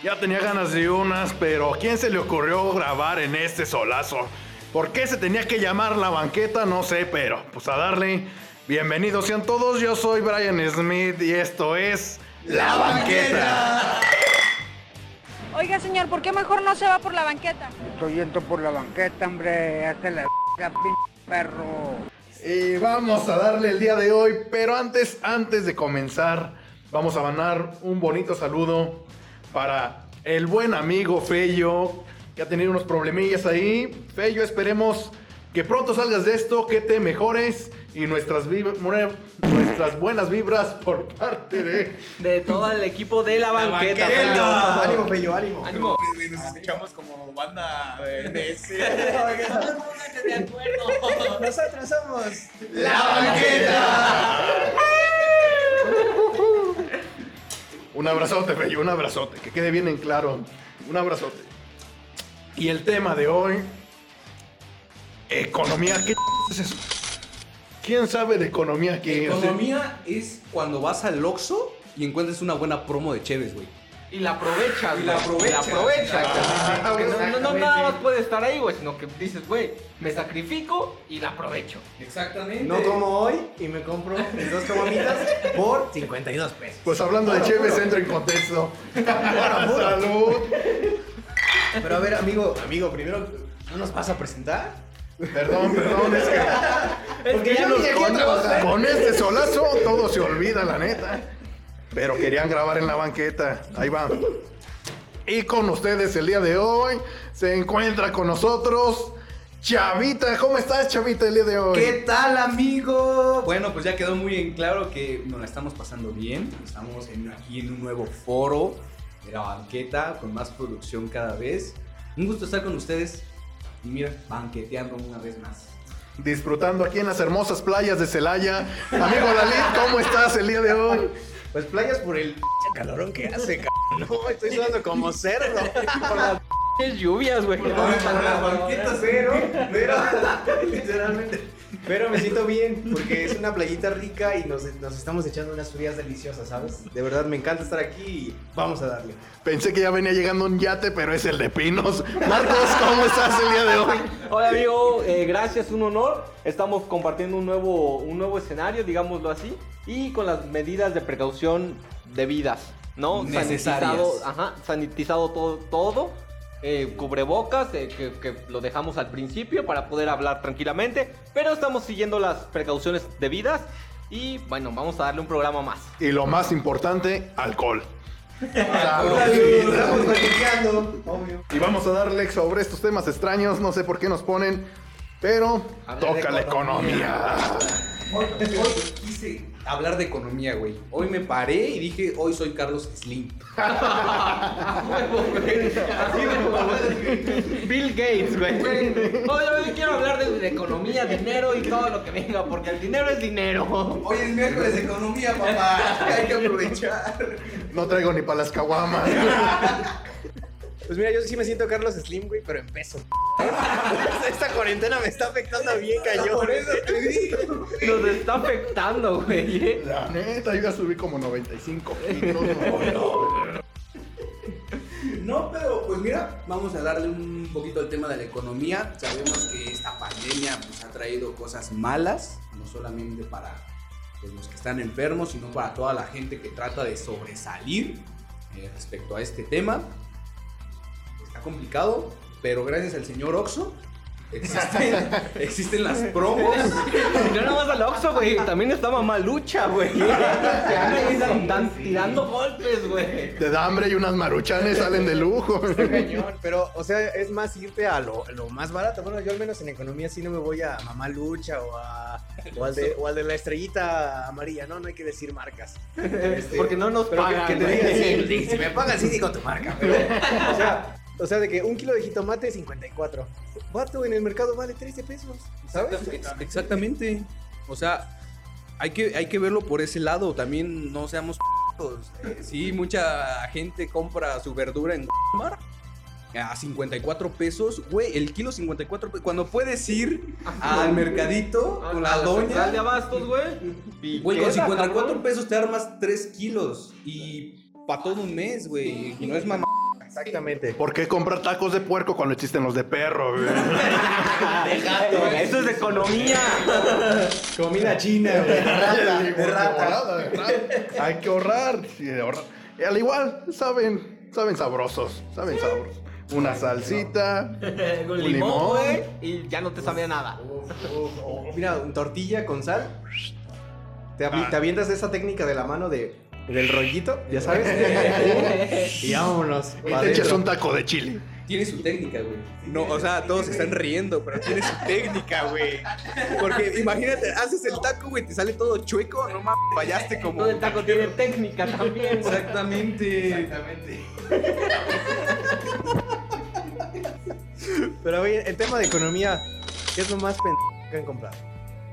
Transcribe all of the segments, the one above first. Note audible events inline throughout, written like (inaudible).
Ya tenía ganas de unas, pero ¿a quién se le ocurrió grabar en este solazo? ¿Por qué se tenía que llamar la banqueta? No sé, pero pues a darle. Bienvenidos sean todos, yo soy Brian Smith y esto es La Banqueta. Oiga, señor, ¿por qué mejor no se va por la banqueta? Estoy yendo por la banqueta, hombre. Hasta la (laughs) perro. Y vamos a darle el día de hoy, pero antes, antes de comenzar, vamos a mandar un bonito saludo para el buen amigo Fello, que ha tenido unos problemillas ahí. Fello, esperemos que pronto salgas de esto, que te mejores y nuestras, vib- nuestras buenas vibras por parte de... de todo el equipo de la banqueta. banqueta. Fello. Ánimo, Fello, ánimo. Ánimo. Nos escuchamos como banda de, (laughs) ese. de acuerdo. Nosotros somos La Banqueta. (laughs) Un abrazote, Fello, un abrazote, que quede bien en claro. Un abrazote. Y el tema de hoy, economía. ¿Qué es eso? ¿Quién sabe de economía aquí? Economía es cuando vas al Oxxo y encuentras una buena promo de Cheves, güey. Y la aprovechas, Y la güey. aprovechas. La aprovechas. Ah, Que no- no, no, nada más puede estar ahí, güey, sino que dices, güey, me sacrifico y la aprovecho. Exactamente. No como hoy y me compro mis dos caguamitas por 52 pesos. Pues hablando de Chévez, entro en contexto. Salud. Pero a ver, amigo, amigo, primero, ¿no nos vas a presentar? Perdón, perdón, es que (laughs) Porque ya nos vine aquí a trabajar. con este solazo todo se olvida, la neta. Pero querían grabar en la banqueta. Ahí va. Y con ustedes el día de hoy se encuentra con nosotros Chavita. ¿Cómo estás, Chavita, el día de hoy? ¿Qué tal, amigo? Bueno, pues ya quedó muy en claro que nos la estamos pasando bien. Estamos en- aquí en un nuevo foro de la banqueta con más producción cada vez. Un gusto estar con ustedes y mira, banqueteando una vez más. Disfrutando aquí en las hermosas playas de Celaya. Amigo Dalit, ¿cómo estás el día de hoy? Pues playas por el calorón que hace, (laughs) cabrón. No, estoy sudando como cerdo. Por las lluvias, güey. Por la banqueta cero, Pero, literalmente. Pero me siento bien porque es una playita rica y nos, nos estamos echando unas frías deliciosas, ¿sabes? De verdad me encanta estar aquí y vamos a darle. Pensé que ya venía llegando un yate, pero es el de Pinos. Marcos, ¿cómo estás el día de hoy? Hola amigo, eh, gracias, un honor. Estamos compartiendo un nuevo, un nuevo escenario, digámoslo así, y con las medidas de precaución debidas, ¿no? Necesarias. Sanitizado, ajá, sanitizado todo, todo. Eh, cubrebocas, eh, que, que lo dejamos al principio para poder hablar tranquilamente, pero estamos siguiendo las precauciones debidas y bueno, vamos a darle un programa más. Y lo más importante, alcohol. Estamos banqueteando, obvio. Y vamos a darle sobre estos temas extraños, no sé por qué nos ponen, pero Hablar toca la economía. Hoy, hoy quise hablar de economía, güey. Hoy me paré y dije, hoy soy Carlos Slim. (laughs) Bill Gates, güey. Oye, hoy quiero hablar de, de economía, dinero y todo lo que venga, porque el dinero es dinero. Hoy es miércoles de economía, papá. (laughs) Hay que aprovechar. No traigo ni para las caguamas. (laughs) Pues mira, yo sí me siento Carlos Slim, güey, pero en peso. (laughs) Esta cuarentena me está afectando bien cañón. Por eso te digo. Nos está afectando, güey. ¿eh? La neta, yo ya subí como 95 kilos. ¿no? No, pero pues mira, vamos a darle un poquito al tema de la economía. Sabemos que esta pandemia pues, ha traído cosas malas, no solamente para pues, los que están enfermos, sino para toda la gente que trata de sobresalir eh, respecto a este tema. Está complicado, pero gracias al señor Oxo Existen, (laughs) existen las promos. No nada más al Oxxo, güey. También está mamá lucha, güey. (laughs) Que anda ahí dan- dan- tirando golpes, güey. Te da hambre y unas maruchanes salen de lujo. (laughs) Cañón, Pero, o sea, es más irte a lo, lo más barato. Bueno, yo al menos en economía sí no me voy a Mamá Lucha o, a, o, al, de, o al de la estrellita amarilla. No, no hay que decir marcas. Este, Porque no nos que- pagan, que, te digan, sí, si me pagan, sí digo tu marca. Pero, o sea, o sea, de que un kilo de jitomate 54. Vato, en el mercado vale 13 pesos. ¿Sabes? Ex- Exactamente. O sea, hay que, hay que verlo por ese lado. También no seamos. Eh, sí, mucha gente compra su verdura en Walmart a 54 pesos. Güey, el kilo 54 pesos. Cuando puedes ir al mercadito con la central de doña. abastos, güey. Güey, con queda, 54 cabrón. pesos te armas 3 kilos. Y para todo un mes, güey. Y no es mamá. Exactamente. ¿Por qué comprar tacos de puerco cuando existen los de perro? güey? (laughs) Eso es de economía. Comida china, güey. De rata, de rata. volada, de rata. Hay que ahorrar. sí, ahorrar. Y al igual, saben, saben sabrosos. Saben sabrosos. Una salsita. Un (laughs) limón. güey. Y ya no te sabía nada. Mira, tortilla con sal. Te, avi- te avientas esa técnica de la mano de, del rollito, ya sabes. (laughs) y vámonos. Te echas adentro. un taco de chile. Tiene su técnica, güey. No, o sea, todos se están riendo, pero tiene su técnica, güey. Porque imagínate, haces el taco, güey, te sale todo chueco, no mames, fallaste como. Todo el taco tiene técnica también, güey. Exactamente. Exactamente. Pero oye, el tema de economía, ¿qué es lo más pendejo que han comprado?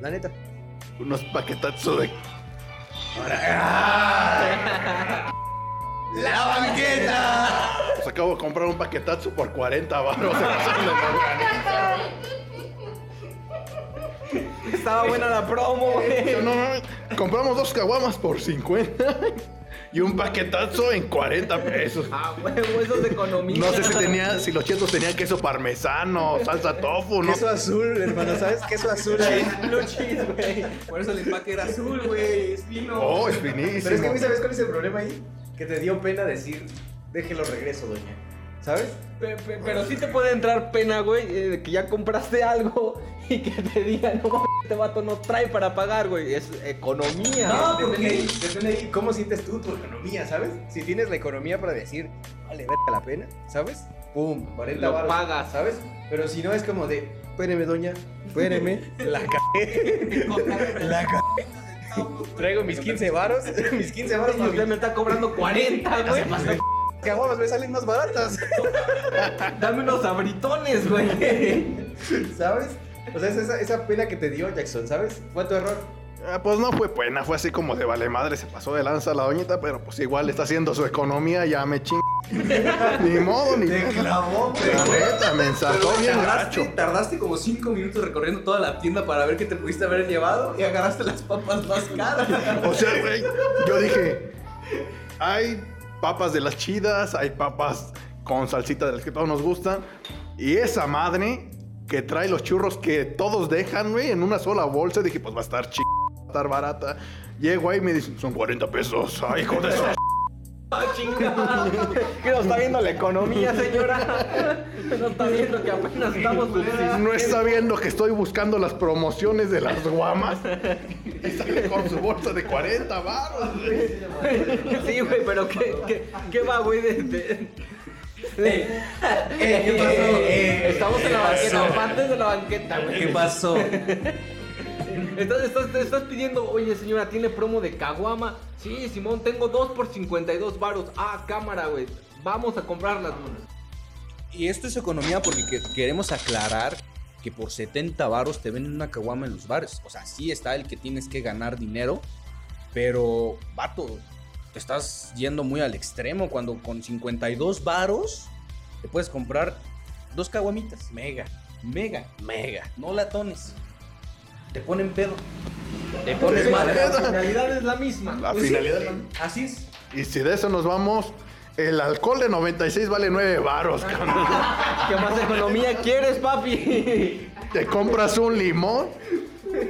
La neta. Unos paquetazos de. ¡La banqueta! Pues acabo de comprar un paquetazo por 40 baros. Estaba buena la promo, güey. no, no, compramos dos caguamas por 50 y un paquetazo en 40 pesos. Ah, huevo, eso es de economía. No sé si tenía, si los chetos tenían queso parmesano, salsa tofu, ¿no? Queso azul, hermano, ¿sabes? Queso azul ahí. (laughs) Blue cheese, güey. Por eso el empaque era azul, güey, es fino. Oh, es Pero es que, ¿sabes cuál es el problema ahí? Que te dio pena decir, déjelo regreso, doña. ¿Sabes? Pe- pe- Pero sí te puede entrar pena, güey, eh, de que ya compraste algo (laughs) y que te digan, no este vato no trae para pagar, güey. Es economía. No, güey. depende, ahí, depende ahí cómo sientes tú tu economía, ¿sabes? Si tienes la economía para decir, vale, vete la pena, ¿sabes? Pum, 40 Lo pagas. ¿sabes? Pero si no es como de, espéreme, doña, espéreme, (laughs) la cagué, la cagué. Traigo mis 15 varos, (laughs) mis 15 varos Y para usted me está cobrando 40, güey. Que aguas me salen más baratas, (laughs) Dame unos abritones, güey. ¿sabes? O sea, es esa, esa pena que te dio Jackson, ¿sabes? Fue tu error. Ah, pues no fue pena, fue así como de vale madre, se pasó de lanza la doñita, pero pues igual está haciendo su economía, ya me ching. (laughs) ni modo, ni Te clavó, La neta, me ensartó bien tardaste, gacho. tardaste como 5 minutos recorriendo toda la tienda para ver qué te pudiste haber llevado y agarraste las papas más caras. O sea, güey, yo dije, hay papas de las chidas, hay papas con salsita de las que todos nos gustan, y esa madre que trae los churros que todos dejan, güey, en una sola bolsa, dije, pues va a estar chido, va a estar barata. Llego ahí y me dicen, son 40 pesos, ay, hijo de. (laughs) Ah, chingada. ¿Qué no está viendo la economía, señora? No está viendo que apenas estamos subsistiendo. No está viendo que estoy buscando las promociones de las guamas. Y sale con su bolsa de 40 baros, güey. Sí, güey, pero ¿qué, qué, qué va, güey? De, de- ¿Qué pasó? Eh, Estamos en la banqueta, antes de la banqueta, güey. ¿Qué pasó? Estás, estás, te estás pidiendo, oye señora, ¿tiene promo de caguama? Sí, Simón, tengo dos por 52 varos. Ah, cámara, güey. Vamos a comprarlas, güey. Y esto es economía porque que- queremos aclarar que por 70 varos te venden una caguama en los bares. O sea, sí está el que tienes que ganar dinero, pero, vato, te estás yendo muy al extremo cuando con 52 varos te puedes comprar dos caguamitas. Mega, mega, mega. No latones. Te ponen pedo. Te pones Pero mal. La finalidad es la misma. La Pues sí, finalidad. Así es. Y si de eso nos vamos, el alcohol de 96 vale 9 varos, (laughs) cabrón. ¿Qué más economía quieres, papi? Te compras un limón,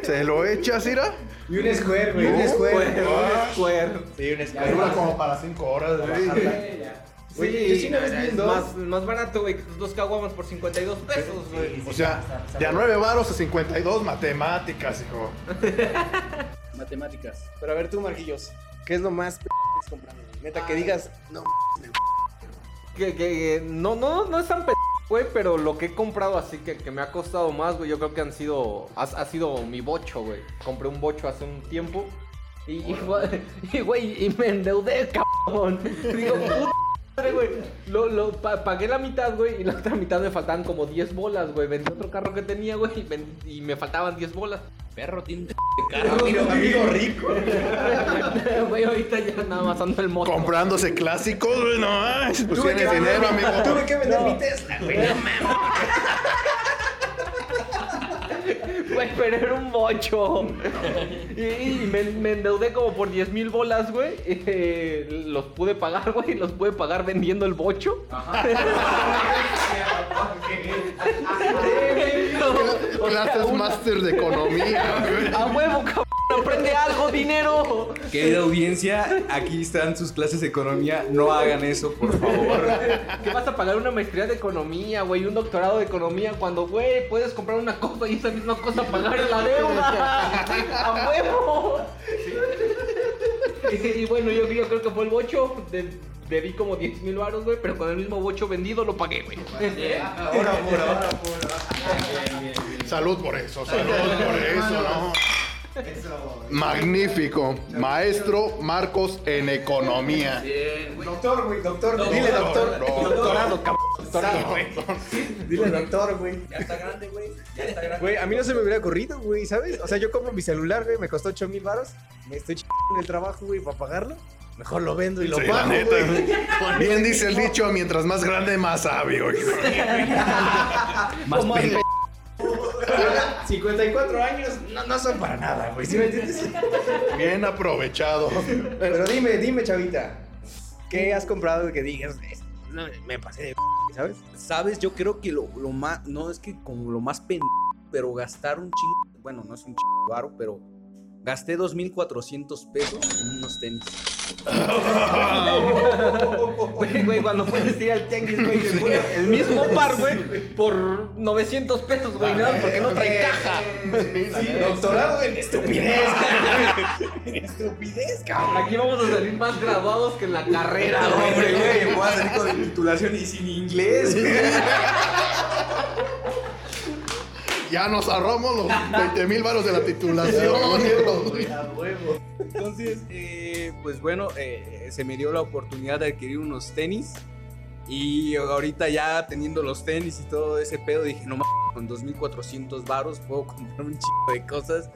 se lo echas, ira. Y un square, güey, un No, square. Square, Ah, square. Sí, un Dura square. como para 5 horas, güey. Güey, yo sí una vez vi es en dos. más, más barato, güey, que tus dos caguamas por 52 pesos, güey. O sea, de a 9 varos a 52 matemáticas, hijo. (laughs) Matemáticas. Pero a ver tú, Marquillos, ¿qué es lo más p que has comprado? Neta, que digas, no, Que, que no, no, no es tan p güey, pero lo que he comprado así que, que me ha costado más, güey, yo creo que han sido, ha, ha sido mi bocho, güey. Compré un bocho hace un tiempo y, y, (laughs) güey, y, me endeudé, cabrón. Digo, puta güey. Lo, lo, pa- pagué la mitad, güey, y la otra mitad me faltaban como 10 bolas, güey. Vendí otro carro que tenía, güey, y, y me faltaban 10 bolas. Perro tiene un (laughs) de amigo, amigo rico. (laughs) Güey, ahorita ya nada más ando el moto. Comprándose clásicos, güey, no manches, pues Tuve que dinero, vender- amigo. Tuve que vender mi Tesla, güey. No mames. (laughs) Güey, pero era un bocho. (laughs) Y, y me, me endeudé como por 10 mil bolas, güey. (laughs) Eh, los pude pagar, güey. Los pude pagar vendiendo el bocho. (laughs) O sea, Clases una- máster de economía, güey. A huevo, cabrón. Aprende algo, dinero. Querida audiencia, aquí están sus clases de economía. No hagan eso, por favor. ¿Qué vas a pagar una maestría de economía, güey? Un doctorado de economía cuando, güey, puedes comprar una cosa y esa misma cosa pagar la deuda. (laughs) ¡A huevo! Y, y bueno, yo, yo creo que fue el bocho. De, debí como 10 mil baros, güey, pero con el mismo bocho vendido lo pagué, güey. Ahora, por ahora. Salud por eso, salud por eso, ¿no? Magnífico. Maestro Marcos en economía. Doctor, güey, doctor. Dile doctor. Doctor. Doctorado, cabrón. Doctorado, güey. Dile doctor, güey. Ya está grande, güey. Ya está grande. Güey, a mí no se me hubiera ocurrido, güey, ¿sabes? O sea, yo compro mi celular, güey, me costó 8 mil baros. Me estoy chingando en el trabajo, güey, para pagarlo. Mejor lo vendo y lo Sí, la pago, neta. güey. Bien dice el dicho, mientras más grande, más sabio. (laughs) Más pena. (laughs) 54 años no, no son para nada, güey, ¿sí me entiendes? (laughs) Bien aprovechado. Pero dime, dime, chavita, ¿qué has comprado que digas? "Es- no, me pasé de ¿sabes? ¿Sabes? Yo creo que lo, lo más. No es que como lo más pen. Pero gastar un chingo. Bueno, no es un chingo varo, pero. Gasté 2.400 pesos en unos tenis. (laughs) Güey, güey, cuando puedes ir al tianguis, güey, el mismo par, güey, por 900 pesos, güey, nada, porque no trae caja. Doctorado en estupidez, cabrón. En estupidez, cabrón. Aquí vamos a salir más graduados que en la carrera, (laughs) Hombre, güey. güey, voy a salir con titulación y sin inglés. Ya nos ahorramos los 20 mil varos de la titulación. (laughs) Entonces, eh, pues bueno, eh, se me dio la oportunidad de adquirir unos tenis. Y ahorita ya teniendo los tenis y todo ese pedo, dije, no mames, con 2.400 varos puedo (laughs) comprar un chico de cosas.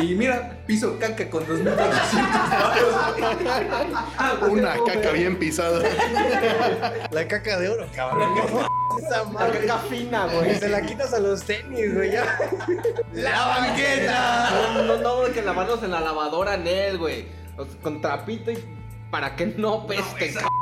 Y mira, piso caca con 2.400 varos. Una caca bien pisada. La caca de oro, cabrón. (laughs) Esa La caca fina, güey. Se la quitas a los tenis, güey, ya. ¡La banqueta! No, no, no, hay que lavarlos en la lavadora, Nel, güey. Con trapito y para que no peste, cabrón.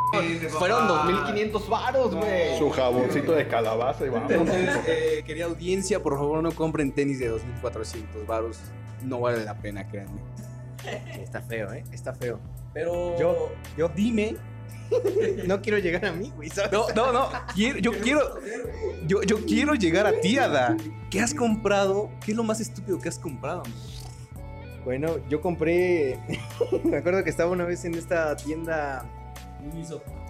Fueron 2.500 varos, güey. Su jaboncito de calabaza y vamos. Entonces, eh, querida audiencia, por favor no compren tenis de 2.400 varos. No vale la pena, créanme. Está feo, ¿eh? Está feo. Pero Yo, yo dime no quiero llegar a mí, güey, ¿sabes? No, no, no. quiero- yo quiero. Yo, yo quiero llegar a ti, Ada. ¿Qué has comprado? ¿Qué es lo más estúpido que has comprado? Bueno, yo compré. (laughs) me acuerdo que estaba una vez en esta tienda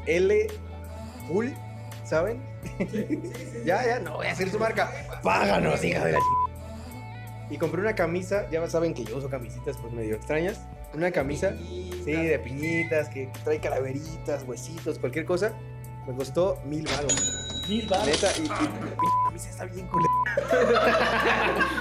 L Bull, ¿saben? (laughs) ya, ya, no voy a hacer su marca. Páganos, hija de la ch- Y compré una camisa, ya saben que yo uso camisitas pues medio extrañas. Una camisa, sí, de piñitas, que, trae calaveritas, huesitos, cualquier cosa. Me costó mil baros. Mil Neta, y, y la camisa está bien culera.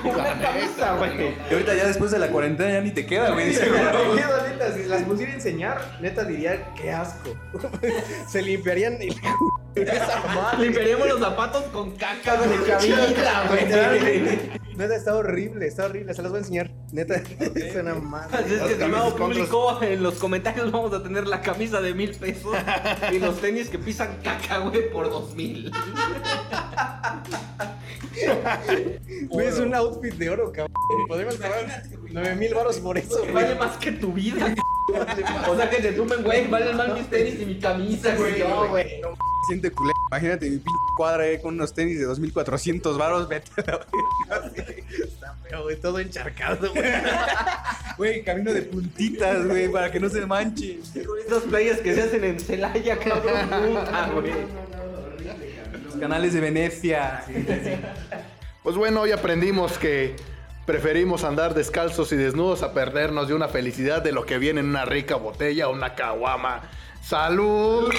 Una camisa, güey. Y ahorita ya después de la cuarentena ya ni te queda, güey. Me quedo, neta, si las pusiera a enseñar, neta diría, qué asco. (laughs) Se limpiarían el esa madre. Limpiaremos los zapatos con caca de Camisa, güey. Neta, está horrible, está horrible. Se las voy a enseñar. Neta, (laughs) Así madre. es que, estimado público, en los comentarios vamos a tener la camisa de mil pesos y los tenis que pisan caca, güey, por dos mil. (laughs) Güey, es un outfit de oro, cabrón. Podemos pagar 9 mil baros por eso, Vale güey. más que tu vida. (laughs) O sea que te sumen, güey, valen más mis tenis y mi camisa, güey. No, güey. Siente culé. Imagínate mi p cuadra ahí con unos tenis de 2400 varos. Vete a la feo, güey, todo encharcado, güey. (laughs) Güey, camino de puntitas, güey, para que no se manche. Con esas playas que se hacen en Celaya, cabrón. (laughs) Puta, güey. Los canales de Venecia. Pues bueno, hoy aprendimos que preferimos andar descalzos y desnudos a perdernos de una felicidad de lo que viene en una rica botella o una caguama. ¡Salud!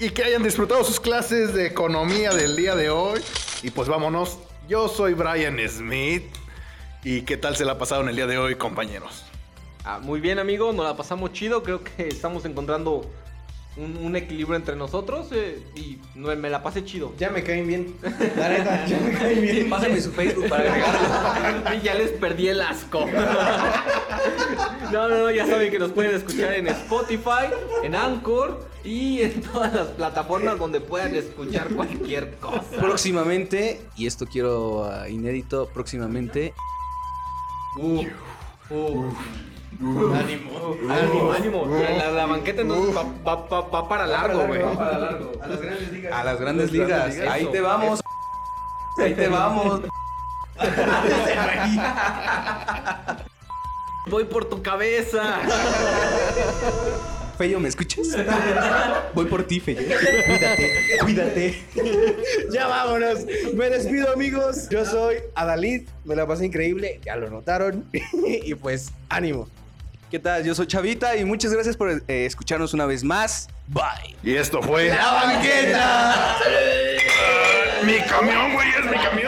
Y que hayan disfrutado sus clases de economía del día de hoy. Y pues vámonos. Yo soy Brian Smith. ¿Y qué tal se la ha pasado en el día de hoy, compañeros? Ah, muy bien, amigo, nos la pasamos chido. Creo que estamos encontrando un, un equilibrio entre nosotros eh, y no- me la pasé chido. Ya me caen bien. La neta, ya me caen bien. Pásame su Facebook para agregarlo. Y (laughs) ya les perdí el asco. (laughs) No, no, no, ya saben que nos pueden escuchar en Spotify, en Anchor y en todas las plataformas donde puedan escuchar cualquier cosa. Próximamente, y esto quiero ah, inédito, próximamente. Uh, uh. Ánimo, ánimo, ánimo. La, la- la banqueta entonces va, va- va- va para largo, güey. Va para largo. A las grandes ligas. A las grandes ligas. ligas. Ahí Eso. te vamos. Ahí te vamos. (laughs) Voy por tu cabeza. (laughs) Feyo, ¿me escuchas? (laughs) Voy por ti, Feyo. Cuídate, cuídate. (laughs) ya vámonos. Me despido, amigos. Yo soy Adalid. Me la pasé increíble. Ya lo notaron. y pues, ánimo. ¿Qué tal? Yo soy Chavita y muchas gracias por eh, escucharnos una vez más. Bye. Y esto fue... ¡La banqueta! ¡Mi camión, güey! ¡Es mi camión!